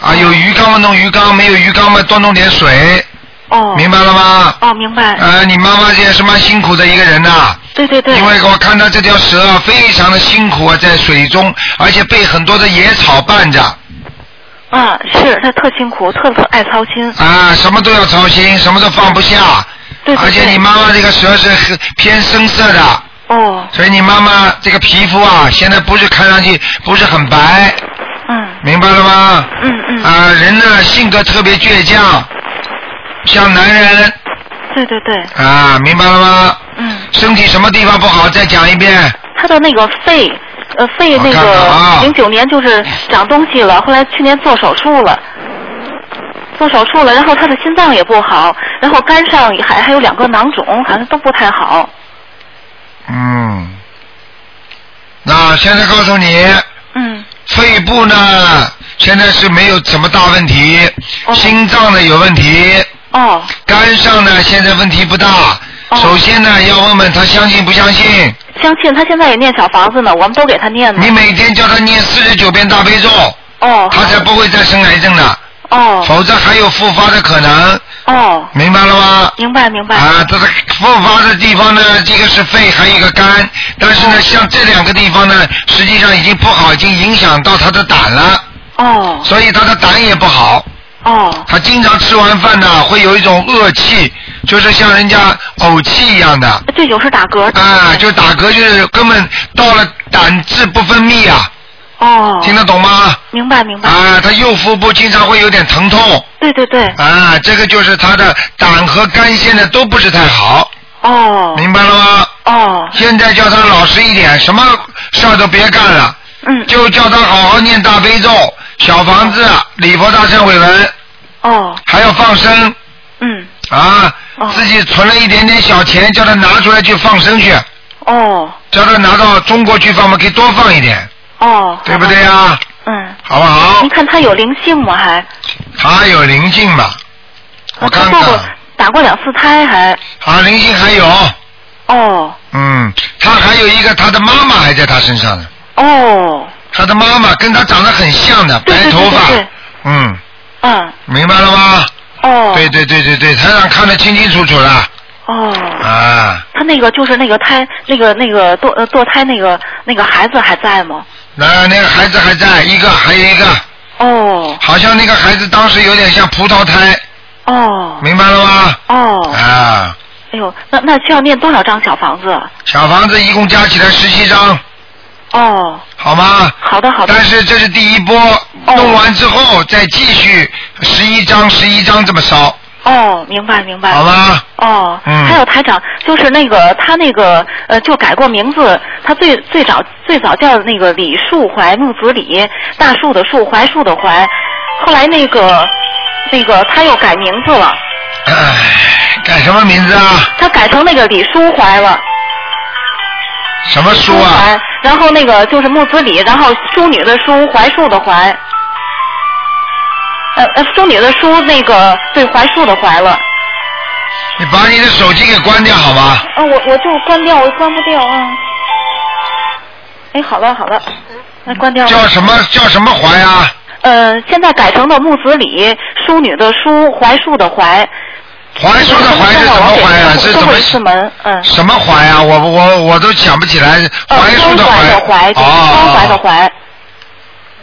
啊，有鱼缸嘛弄鱼缸，没有鱼缸嘛多弄点水。哦。明白了吗？哦，明白。呃，你妈妈也是蛮辛苦的一个人呐。对对对。因为我看到这条蛇啊，非常的辛苦啊，在水中，而且被很多的野草绊着。啊，是他特辛苦，特特爱操心。啊，什么都要操心，什么都放不下。对而且你妈妈这个舌是很偏深色的。哦。所以你妈妈这个皮肤啊，现在不是看上去不是很白。嗯。明白了吗？嗯嗯。啊，人呢性格特别倔强，像男人。对对对。啊，明白了吗？嗯。身体什么地方不好？再讲一遍。他的那个肺。呃，肺那个零九年就是长东西了，后来去年做手术了，做手术了，然后他的心脏也不好，然后肝上还还有两个囊肿，好像都不太好。嗯，那现在告诉你，嗯，肺部呢现在是没有什么大问题，心脏呢有问题，哦，肝上呢现在问题不大，首先呢要问问他相信不相信。相信他现在也念小房子呢，我们都给他念呢。你每天叫他念四十九遍大悲咒。哦。他才不会再生癌症的。哦。否则还有复发的可能。哦。明白了吗？明白明白。啊，这个复发的地方呢，这个是肺，还有一个肝，但是呢，像这两个地方呢，实际上已经不好，已经影响到他的胆了。哦。所以他的胆也不好。哦。他经常吃完饭呢，会有一种恶气，就是像人家呕气一样的。这就是打嗝。啊，就打嗝，就是根本到了胆汁不分泌啊。哦。听得懂吗？明白明白。啊，他右腹部经常会有点疼痛。对对对。啊，这个就是他的胆和肝现在都不是太好。哦。明白了吗？哦。现在叫他老实一点，什么事儿都别干了。嗯。就叫他好好念大悲咒、小房子、礼佛大忏悔文。哦。还要放生。嗯。啊。自己存了一点点小钱，叫他拿出来去放生去。哦。叫他拿到中国去放嘛，可以多放一点。哦。对不对呀？嗯。好不好？您看他有灵性吗？还？他有灵性嘛？我看看。打过两次胎还。啊，灵性还有。哦。嗯，他还有一个，他的妈妈还在他身上呢。哦。他的妈妈跟他长得很像的，白头发。嗯。嗯。明白了吗？哦。对对对对对，台长看得清清楚楚的。哦。啊。他那个就是那个胎，那个那个堕呃堕胎那个那个孩子还在吗？那那个孩子还在，一个还有一个。哦。好像那个孩子当时有点像葡萄胎。哦。明白了吗？哦。啊。哎呦，那那需要念多少张小房子？小房子一共加起来十七张。哦。好吗？好的好的。但是这是第一波，弄完之后再继续十一张十一张这么烧。哦，明白明白。好吧。哦。嗯。还有台长，就是那个他那个呃，就改过名字，他最最早最早叫那个李树怀，木子李，大树的树，槐树的槐，后来那个那个他又改名字了。哎，改什么名字啊？他改成那个李书怀了。什么书啊？然后那个就是木子李，然后淑女的淑，槐树的槐。呃呃，淑女的淑，那个对槐树的槐了。你把你的手机给关掉好吗？啊，我我就关掉，我关不掉啊。哎，好了好了，那关掉了。叫什么叫什么槐啊？呃，现在改成的木子李，淑女的淑，槐树的槐。槐树的槐是什么槐啊？是怎么？是门，嗯。什么槐啊？我我我都想不起来。槐树的槐。哦。双槐的槐。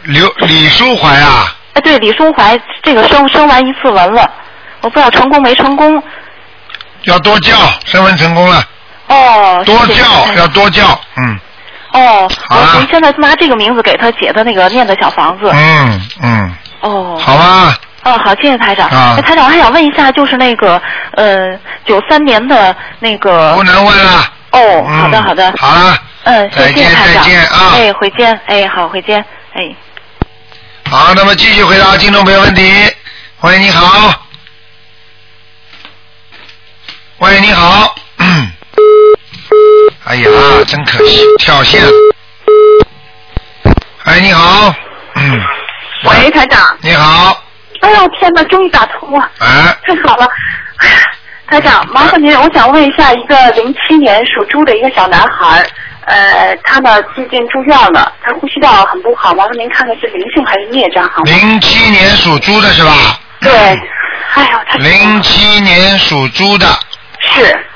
刘李淑怀啊？哎，对，李淑怀，这个生生完一次文了，我不知道成功没成功。要多叫，升温成功了。哦。多叫，要多叫，嗯。哦。我现在拿这个名字给他写的那个念的小房子。嗯嗯。哦。好吧。哦，好，谢谢台长。啊。台长，我还想问一下，就是那个，呃，九三年的那个。不能问了。哦，好的，好的。好了。嗯，谢谢台长。再见啊。哎，回见，哎，好，回见，哎。好，那么继续回答听众朋友问题。喂，你好。喂，你好。哎呀，真可惜，跳线。哎，你好。嗯。喂，台长。你好。哎呦天哪，终于打通了。啊。太好了。台长，麻烦您，我想问一下，一个零七年属猪的一个小男孩，呃，他呢最近住院了，他呼吸道很不好，麻烦您看看是灵性还是孽障好吗？零七年属猪的是吧？对。哎呦，他。零七年属猪的。是。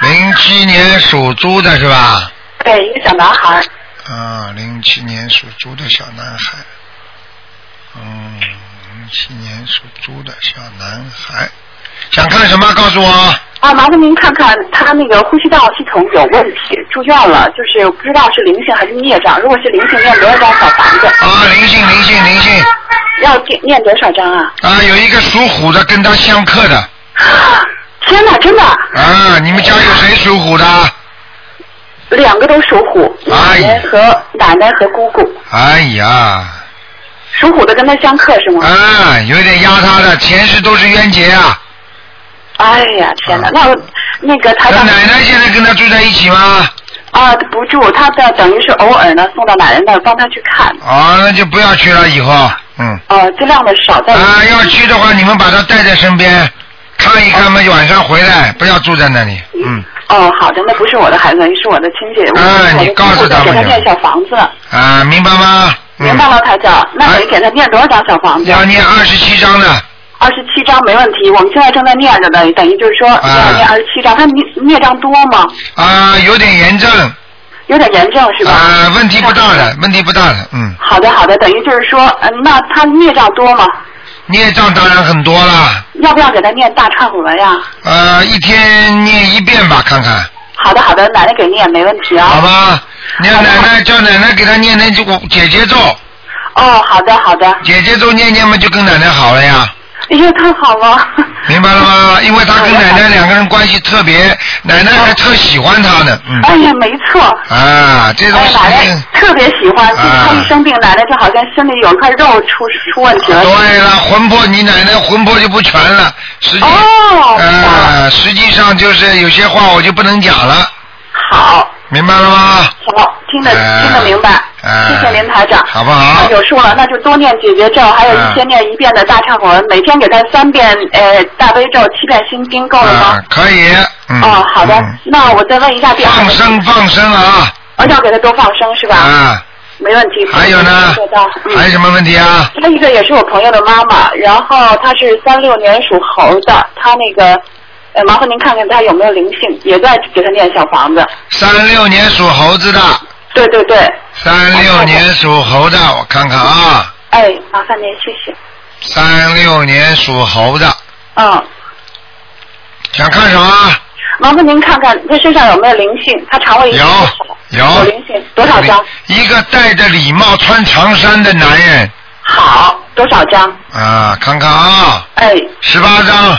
零七年属猪的是吧？对，一个小男孩。啊，零七年属猪的小男孩。嗯，零七年属猪的小男孩，想看什么？告诉我。啊，麻烦您看看他那个呼吸道系统有问题，住院了，就是不知道是灵性还是孽障。如果是灵性，念多少张小房子？啊，灵性，灵性，灵性。要念念多少张啊？啊，有一个属虎的跟他相克的。啊！天哪，真的。啊，你们家有谁属虎的？两个都属虎，奶奶和奶奶和姑姑。哎呀。属虎的跟他相克是吗？啊，有点压他的，前世都是冤结啊。哎呀，天哪！那那个他。那奶奶现在跟他住在一起吗？啊，不住，他的等于是偶尔呢送到奶奶那儿帮他去看。啊，那就不要去了，以后，嗯。啊，尽量的少在。啊，要去的话，你们把他带在身边，看一看嘛，晚上回来，不要住在那里，嗯。哦，好的，那不是我的孩子，是我的亲戚。啊，你告诉他们。给他念小房子。啊，明白吗？明白了，台长。那得给他念多少张小房子？要念二十七张的。二十七张没问题，我们现在正在念着呢，等于就是说要念二十七张。他孽孽障多吗？啊，有点炎症。有点炎症是吧？啊，问题不大的，问题不大的，嗯。好的，好的，等于就是说，嗯，那他孽障多吗？孽障当然很多了。要不要给他念大忏悔文呀？呃，一天念一遍吧，看看。好的，好的，奶奶给念没问题啊。好吧，你奶奶叫奶奶给他念那就姐姐咒。哦，好的，好的。姐姐咒念念嘛，就跟奶奶好了呀。哎呀，太好了！明白了吗？因为他跟奶奶两个人关系特别，奶奶还特喜欢他呢。嗯。哎呀，没错。啊，这种奶奶特别喜欢，他一生病，奶奶就好像身里有一块肉出出问题了。对了，魂魄，你奶奶魂魄就不全了。实际哦。呃，实际上就是有些话我就不能讲了。好。明白了吗？好，听得听得明白，谢谢林台长。好不好？有数了，那就多念解决咒，还有一天念一遍的大忏悔文，每天给他三遍呃大悲咒，七遍心经，够了吗？可以。哦，好的，那我再问一下第二放生放生啊！我要给他多放生是吧？啊，没问题。还有呢？还有什么问题啊？他一个也是我朋友的妈妈，然后她是三六年属猴的，她那个。麻烦您看看他有没有灵性，也在给他念小房子。三六年属猴子的。对对对。三六年属猴的，我看看啊。哎，麻烦您，谢谢。三六年属猴的。嗯。想看什么？麻烦您看看他身上有没有灵性，他肠胃有有有灵性，多少张？一个戴着礼帽穿长衫的男人。好，多少张？啊，看看啊。哎。十八张。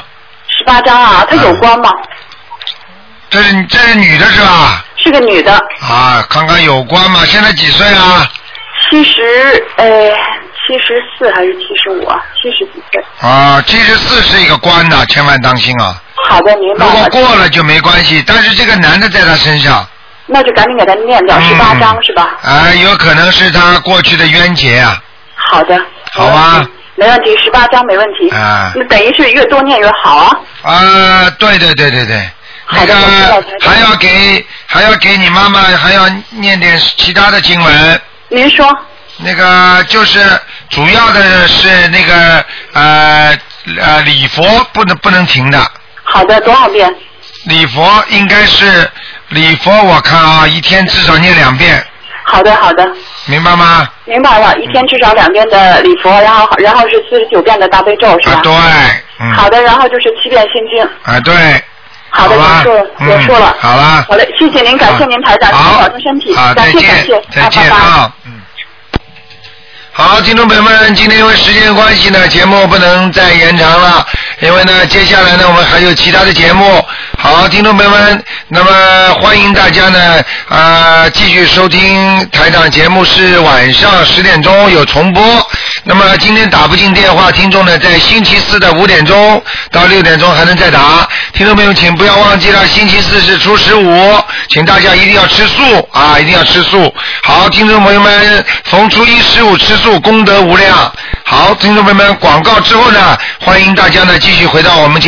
十八张啊，他有关吗？这是这是女的是吧？是个女的。啊，看看有关吗？现在几岁啊？七十，呃，七十四还是七十五啊？七十几岁。啊，七十四是一个官呐，千万当心啊。好的，明白如果过了就没关系，但是这个男的在他身上。那就赶紧给他念掉十八张是吧？啊，有可能是他过去的冤结啊。好的。好吧。没问题，十八张没问题。啊。那等于是越多念越好啊。啊，对对对对对。那个还要给还要给你妈妈还要念点其他的经文。您说。那个就是主要的是那个呃呃礼佛不能不能停的。好的，多少遍？礼佛应该是礼佛，我看啊，一天至少念两遍。好的，好的。明白吗？明白了，一天至少两遍的礼佛，然后然后是四十九遍的大悲咒，是吧？对。好的，然后就是七遍心经。啊，对。好的，结束，结束了。好了。好嘞，谢谢您，感谢您，台长，您保重身体，感谢感谢，再见啊，嗯。好，听众朋友们，今天因为时间关系呢，节目不能再延长了，因为呢，接下来呢，我们还有其他的节目。好，听众朋友们，那么欢迎大家呢，啊，继续收听台长节目，是晚上十点钟有重播。那么今天打不进电话，听众呢，在星期四的五点钟到六点钟还能再打。听众朋友，请不要忘记了，星期四是初十五，请大家一定要吃素啊，一定要吃素。好，听众朋友们，逢初一十五吃素，功德无量。好，听众朋友们，广告之后呢，欢迎大家呢继续回到我们节目。